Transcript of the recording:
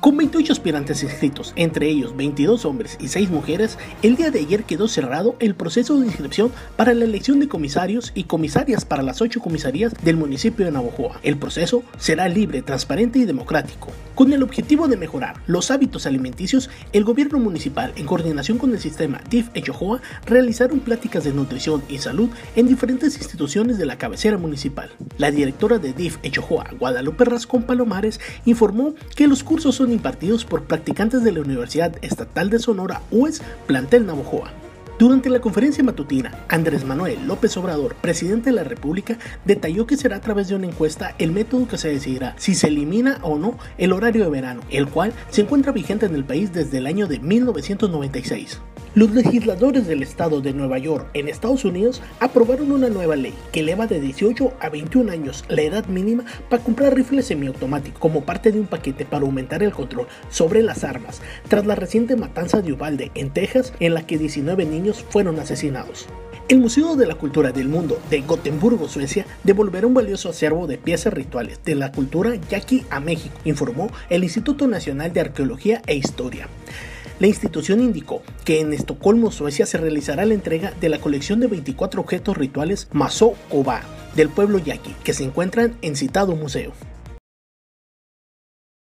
Con 28 aspirantes inscritos, entre ellos 22 hombres y 6 mujeres, el día de ayer quedó cerrado el proceso de inscripción para la elección de comisarios y comisarias para las 8 comisarías del municipio de Navojoa. El proceso será libre, transparente y democrático. Con el objetivo de mejorar los hábitos alimenticios, el gobierno municipal, en coordinación con el sistema DIF Echojoa, realizaron pláticas de nutrición y salud en diferentes instituciones de la cabecera municipal. La directora de DIF Echojoa, Guadalupe Rascón Palomares, informó que los cursos son impartidos por practicantes de la Universidad Estatal de Sonora, UES, plantel Navojoa. Durante la conferencia matutina, Andrés Manuel López Obrador, presidente de la República, detalló que será a través de una encuesta el método que se decidirá si se elimina o no el horario de verano, el cual se encuentra vigente en el país desde el año de 1996. Los legisladores del estado de Nueva York en Estados Unidos aprobaron una nueva ley que eleva de 18 a 21 años la edad mínima para comprar rifles semiautomáticos como parte de un paquete para aumentar el control sobre las armas tras la reciente matanza de Uvalde en Texas en la que 19 niños fueron asesinados. El Museo de la Cultura del Mundo de Gotemburgo, Suecia, devolverá un valioso acervo de piezas rituales de la cultura yaqui a México, informó el Instituto Nacional de Arqueología e Historia. La institución indicó que en Estocolmo, Suecia, se realizará la entrega de la colección de 24 objetos rituales Maso Oba del pueblo yaqui que se encuentran en citado museo.